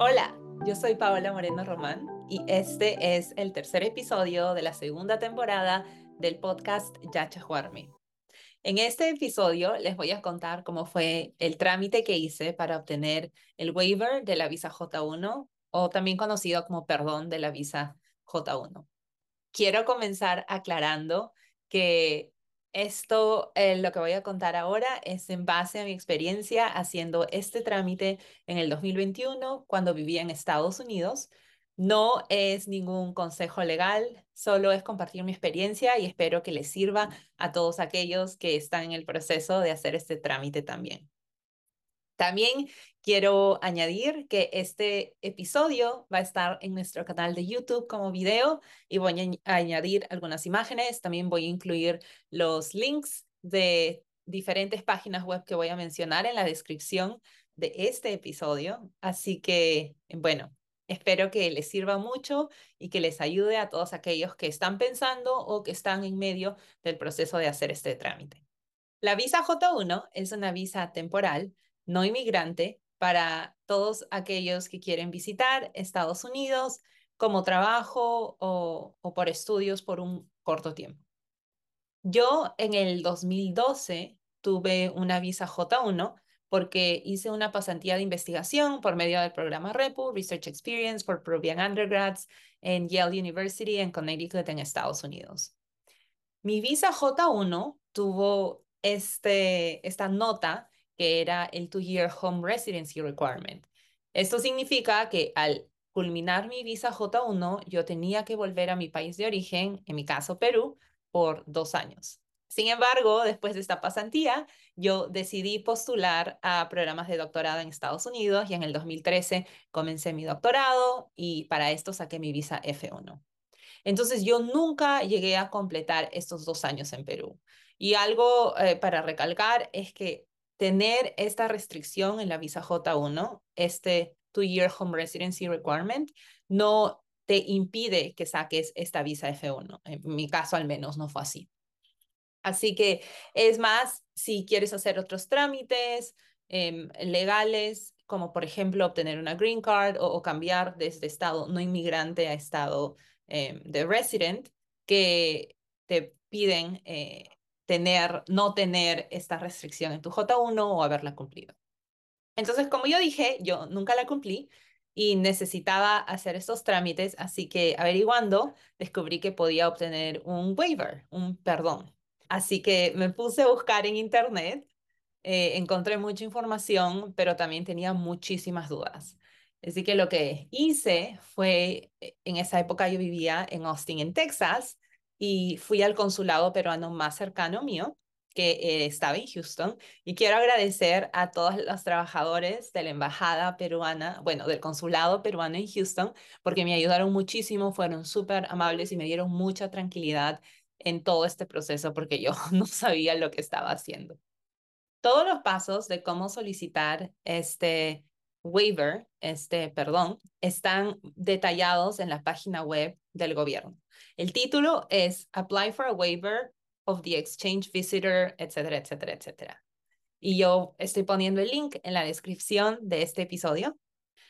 Hola, yo soy Paola Moreno Román y este es el tercer episodio de la segunda temporada del podcast Yacha Juarme. En este episodio les voy a contar cómo fue el trámite que hice para obtener el waiver de la visa J1 o también conocido como perdón de la visa J1. Quiero comenzar aclarando que esto, eh, lo que voy a contar ahora, es en base a mi experiencia haciendo este trámite en el 2021 cuando vivía en Estados Unidos. No es ningún consejo legal, solo es compartir mi experiencia y espero que les sirva a todos aquellos que están en el proceso de hacer este trámite también. También quiero añadir que este episodio va a estar en nuestro canal de YouTube como video y voy a añadir algunas imágenes. También voy a incluir los links de diferentes páginas web que voy a mencionar en la descripción de este episodio. Así que, bueno, espero que les sirva mucho y que les ayude a todos aquellos que están pensando o que están en medio del proceso de hacer este trámite. La visa J1 es una visa temporal no inmigrante para todos aquellos que quieren visitar Estados Unidos como trabajo o, por estudios por un corto tiempo. Yo en el 2012 tuve una visa J1 porque hice una pasantía de investigación por medio del programa REPU, Research Experience for Peruvian Undergrads en Yale University en Connecticut en Estados Unidos. Mi visa J1 tuvo este, esta nota que era el two-year home residency requirement. Esto significa que al culminar mi visa J1, yo tenía que volver a mi país de origen, en mi caso Perú, por dos años. Sin embargo, después de esta pasantía, yo decidí postular a programas de doctorado en Estados Unidos y en el 2013 comencé mi doctorado y para esto saqué mi visa F1. Entonces yo nunca llegué a completar estos dos años en Perú. Y algo eh, para recalcar es que tener esta restricción en la visa J1, este two-year home residency requirement, no te impide que saques esta visa F1. En mi caso al menos no fue así. Así que es más, si quieres hacer otros trámites em, legales, como por ejemplo obtener una green card o, cambiar desde estado no inmigrante a estado em, de resident, que te piden eh, tener, no tener esta restricción en tu J1 o haberla cumplido. Entonces, como yo dije, yo nunca la cumplí y necesitaba hacer estos trámites, así que averiguando, descubrí que podía obtener un waiver, un perdón. Así que me puse a buscar en internet, eh, encontré mucha información, pero también tenía muchísimas dudas. Así que lo que hice fue, eh, en esa época yo vivía en Austin, en Texas, y fui al consulado peruano más cercano mío, que eh, estaba en Houston, y quiero agradecer a todos los trabajadores de la embajada peruana, bueno, del consulado peruano en Houston, porque me ayudaron muchísimo, fueron súper amables y me dieron mucha tranquilidad en todo este proceso porque yo no sabía lo que estaba haciendo. Todos los pasos de cómo solicitar este waiver, este perdón, están detallados en la página web del gobierno. El título es Apply for a Waiver of the Exchange Visitor, etcétera, etcétera, etcétera. Y yo estoy poniendo el link en la descripción de este episodio.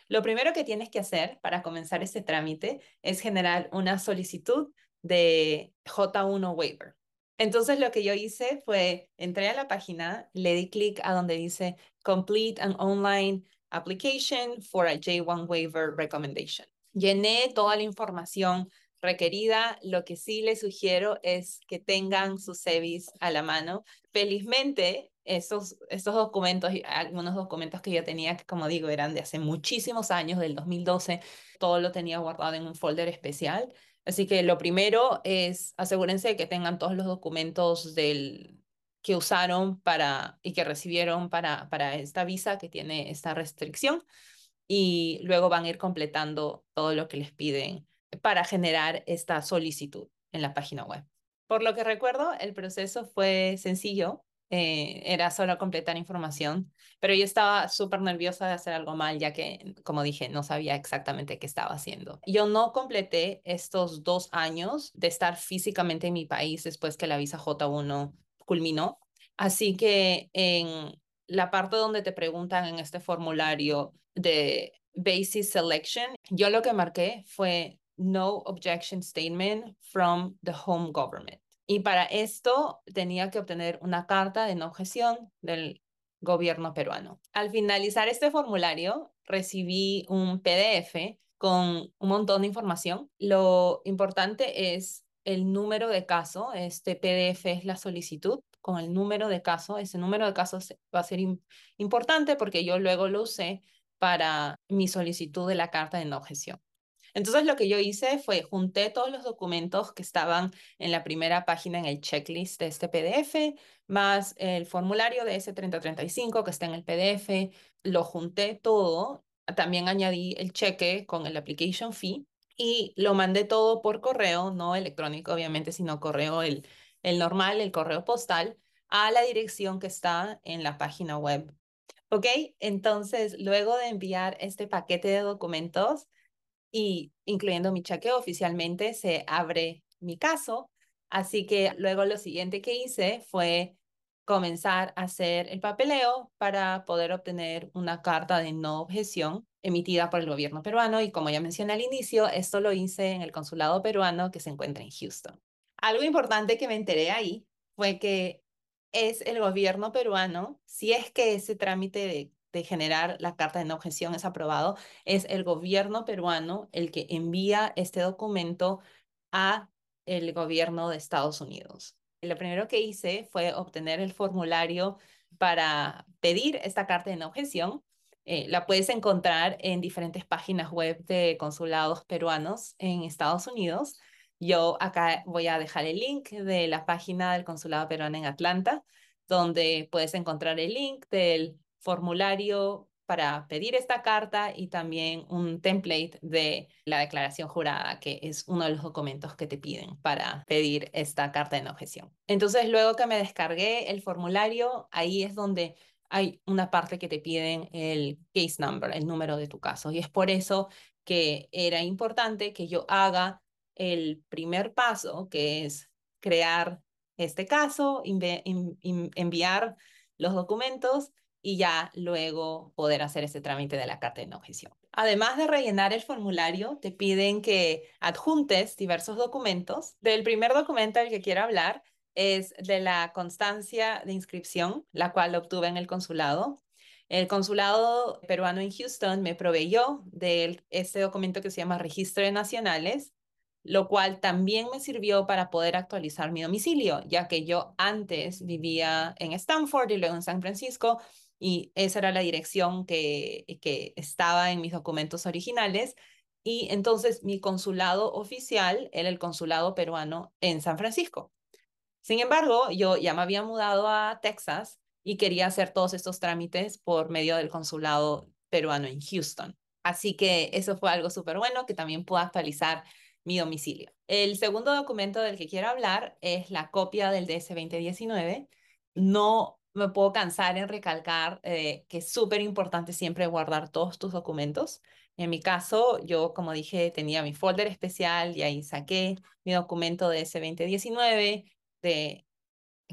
Lo primero que tienes que hacer para comenzar este trámite es generar una solicitud de J1 waiver. Entonces lo que yo hice fue, entré a la página, le di clic a donde dice Complete an online application for a J1 waiver recommendation. Llené toda la información requerida. Lo que sí les sugiero es que tengan su SEVIS a la mano. Felizmente, estos, estos documentos, algunos documentos que yo tenía, que como digo, eran de hace muchísimos años, del 2012, todo lo tenía guardado en un folder especial. Así que lo primero es asegúrense de que tengan todos los documentos del, que usaron para y que recibieron para, para esta visa que tiene esta restricción y luego van a ir completando todo lo que les piden para generar esta solicitud en la página web. Por lo que recuerdo, el proceso fue sencillo, eh, era solo completar información, pero yo estaba súper nerviosa de hacer algo mal, ya que, como dije, no sabía exactamente qué estaba haciendo. Yo no completé estos dos años de estar físicamente en mi país después que la visa J1 culminó. Así que en la parte donde te preguntan en este formulario de basis selection, yo lo que marqué fue no objection statement from the home government. Y para esto tenía que obtener una carta de no objeción del gobierno peruano. Al finalizar este formulario, recibí un PDF con un montón de información. Lo importante es el número de caso. Este PDF es la solicitud con el número de caso. Ese número de casos va a ser importante porque yo luego lo usé para mi solicitud de la carta de no objeción. Entonces lo que yo hice fue junté todos los documentos que estaban en la primera página en el checklist de este PDF, más el formulario de ese 3035 que está en el PDF, lo junté todo, también añadí el cheque con el application fee y lo mandé todo por correo, no electrónico obviamente, sino correo el, el normal, el correo postal, a la dirección que está en la página web. ¿Ok? Entonces, luego de enviar este paquete de documentos, y incluyendo mi chequeo oficialmente, se abre mi caso. Así que luego lo siguiente que hice fue comenzar a hacer el papeleo para poder obtener una carta de no objeción emitida por el gobierno peruano y como ya mencioné al inicio, esto lo hice en el consulado peruano que se encuentra en Houston. Algo importante que me enteré ahí fue que es el gobierno peruano, si es que ese trámite de generar la carta de no objeción es aprobado, es el gobierno peruano el que envía este documento a el gobierno de Estados Unidos. Lo primero que hice fue obtener el formulario para pedir esta carta de no objeción. Eh, la puedes encontrar en diferentes páginas web de consulados peruanos en Estados Unidos. Yo acá voy a dejar el link de la página del consulado peruano en Atlanta, donde puedes encontrar el link del formulario para pedir esta carta y también un template de la declaración jurada, que es uno de los documentos que te piden para pedir esta carta de objeción. Entonces, luego que me descargué el formulario, ahí es donde hay una parte que te piden el case number, el número de tu caso. Y es por eso que era importante que yo haga el primer paso, que es crear este caso, enviar los documentos y ya luego poder hacer ese trámite de la carta de no objeción. Además de rellenar el formulario, te piden que adjuntes diversos documentos. Del primer documento del que quiero hablar es de la constancia de inscripción, la cual obtuve en el consulado. El consulado peruano en Houston me proveyó de este documento que se llama Registro de Nacionales, lo cual también me sirvió para poder actualizar mi domicilio, ya que yo antes vivía en Stanford y luego en San Francisco y esa era la dirección que, que estaba en mis documentos originales. Y entonces mi consulado oficial era el consulado peruano en San Francisco. Sin embargo, yo ya me había mudado a Texas y quería hacer todos estos trámites por medio del consulado peruano en Houston. Así que eso fue algo súper bueno que también pude actualizar mi domicilio. El segundo documento del que quiero hablar es la copia del DS 2019. No me puedo cansar en recalcar eh, que es súper importante siempre guardar todos tus documentos. En mi caso, yo, como dije, tenía mi folder especial y ahí saqué mi documento de ese 2019, de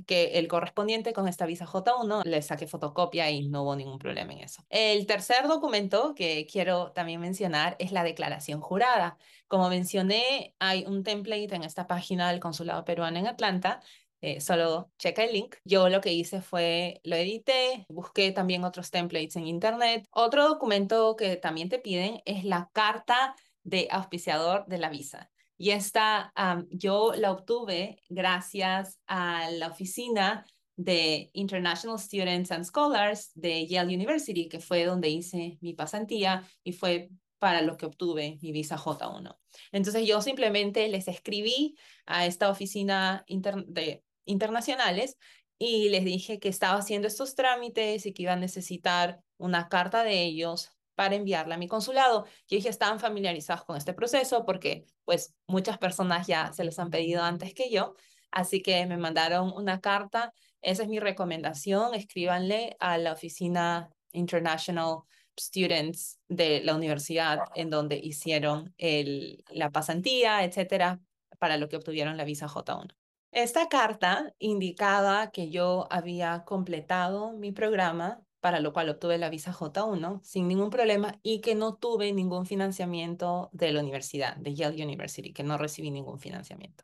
que el correspondiente con esta visa J1 le saqué fotocopia y no hubo ningún problema en eso. El tercer documento que quiero también mencionar es la declaración jurada. Como mencioné, hay un template en esta página del Consulado Peruano en Atlanta eh, solo checa el link. Yo lo que hice fue, lo edité, busqué también otros templates en internet. Otro documento que también te piden es la carta de auspiciador de la visa. Y esta yo la obtuve gracias a la oficina de International Students and Scholars de Yale University, que fue donde hice mi pasantía y fue para lo que obtuve mi visa J1. Entonces yo simplemente les escribí a esta oficina de internacionales y les dije que estaba haciendo estos trámites y que iba a necesitar una carta de ellos para enviarla a mi consulado. Y dije, estaban familiarizados con este proceso porque pues muchas personas ya se los han pedido antes que yo, así que me mandaron una carta. Esa es mi recomendación, escríbanle a la oficina International Students de la universidad en donde hicieron el, la pasantía, etcétera, para lo que obtuvieron la visa J1. Esta carta indicaba que yo había completado mi programa para lo cual obtuve la visa J1 sin ningún problema y que no tuve ningún financiamiento de la universidad, de Yale University, que no recibí ningún financiamiento.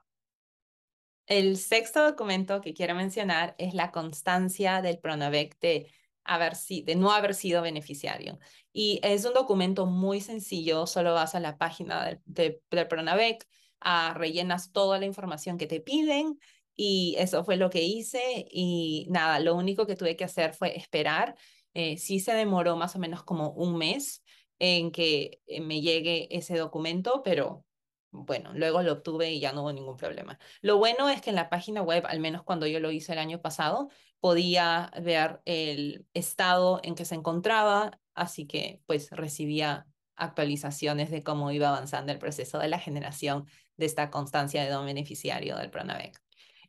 El sexto documento que quiero mencionar es la constancia del Pronavec de, haber, de no haber sido beneficiario. Y es un documento muy sencillo, solo vas a la página del, de, Pronavec, a, rellenas toda la información que te piden y eso fue lo que hice y nada, lo único que tuve que hacer fue esperar. Eh, sí se demoró más o menos como un mes en que eh, me llegue ese documento, pero bueno, luego lo obtuve y ya no hubo ningún problema. Lo bueno es que en la página web, al menos cuando yo lo hice el año pasado, podía ver el estado en que se encontraba, así que pues recibía actualizaciones de cómo iba avanzando el proceso de la generación de esta constancia de don beneficiario del Pronavec.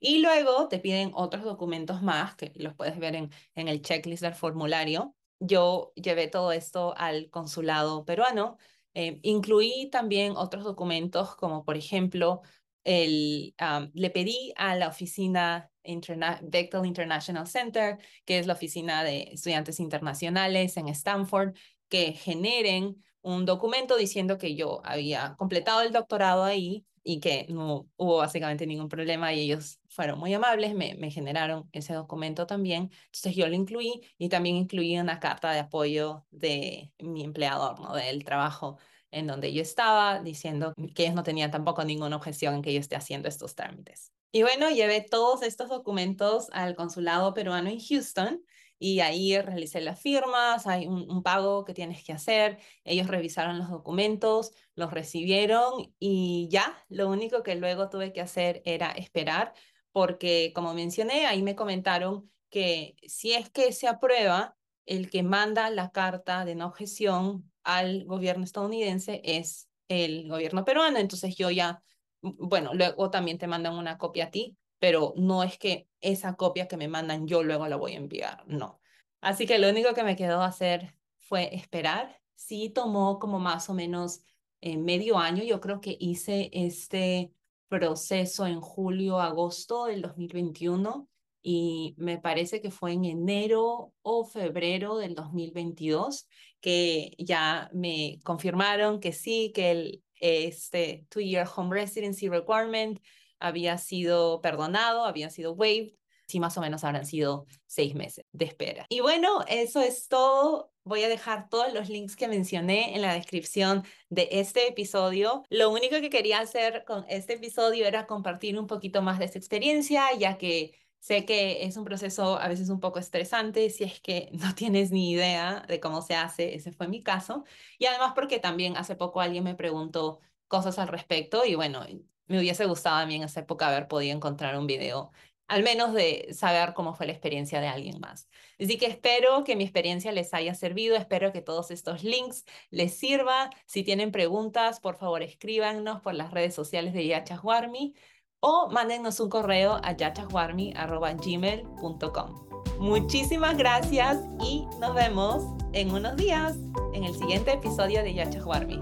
Y luego te piden otros documentos más, que los puedes ver en, en el checklist del formulario. Yo llevé todo esto al consulado peruano eh, incluí también otros documentos como por ejemplo, el, le pedí a la oficina Interna Bechtel International Center, que es la oficina de estudiantes internacionales en Stanford, que generen un documento diciendo que yo había completado el doctorado ahí y que no hubo básicamente ningún problema y ellos fueron muy amables, me, me generaron ese documento también. Entonces yo lo incluí y también incluí una carta de apoyo de mi empleador, ¿no? Del trabajo en donde yo estaba, diciendo que ellos no tenían tampoco ninguna objeción en que yo esté haciendo estos trámites. Y bueno, llevé todos estos documentos al consulado peruano en Houston y ahí realicé las firmas, hay un, pago que tienes que hacer, ellos revisaron los documentos, los recibieron y ya, lo único que luego tuve que hacer era esperar, porque como mencioné, ahí me comentaron que si es que se aprueba, el que manda la carta de no objeción al gobierno estadounidense es el gobierno peruano, entonces yo ya, bueno, luego también te mandan una copia a ti, pero no es que esa copia que me mandan yo luego la voy a enviar, no. Así que lo único que me quedó hacer fue esperar. Sí tomó como más o menos eh, medio año. Yo creo que hice este proceso en julio, agosto del 2021 y me parece que fue en enero o febrero del 2022 que ya me confirmaron que sí, que el, este two-year home residency requirement había sido perdonado, había sido waived. Sí, más o menos habrán sido seis meses de espera. Y bueno, eso es todo. Voy a dejar todos los links que mencioné en la descripción de este episodio. Lo único que quería hacer con este episodio era compartir un poquito más de esta experiencia, ya que Sé que es un proceso a veces un poco estresante si es que no tienes ni idea de cómo se hace, ese fue mi caso. Y además porque también hace poco alguien me preguntó cosas al respecto y bueno, me hubiese gustado a mí en esa época haber podido encontrar un video, al menos de saber cómo fue la experiencia de alguien más. Así que espero que mi experiencia les haya servido, espero que todos estos links les sirvan. Si tienen preguntas, por favor escríbanos por las redes sociales de Yachahuarmi o mándenos un correo a yachaswarmi.gmail.com. Muchísimas gracias y nos vemos en unos días en el siguiente episodio de Yachaswarmi.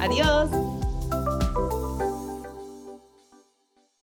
Adiós.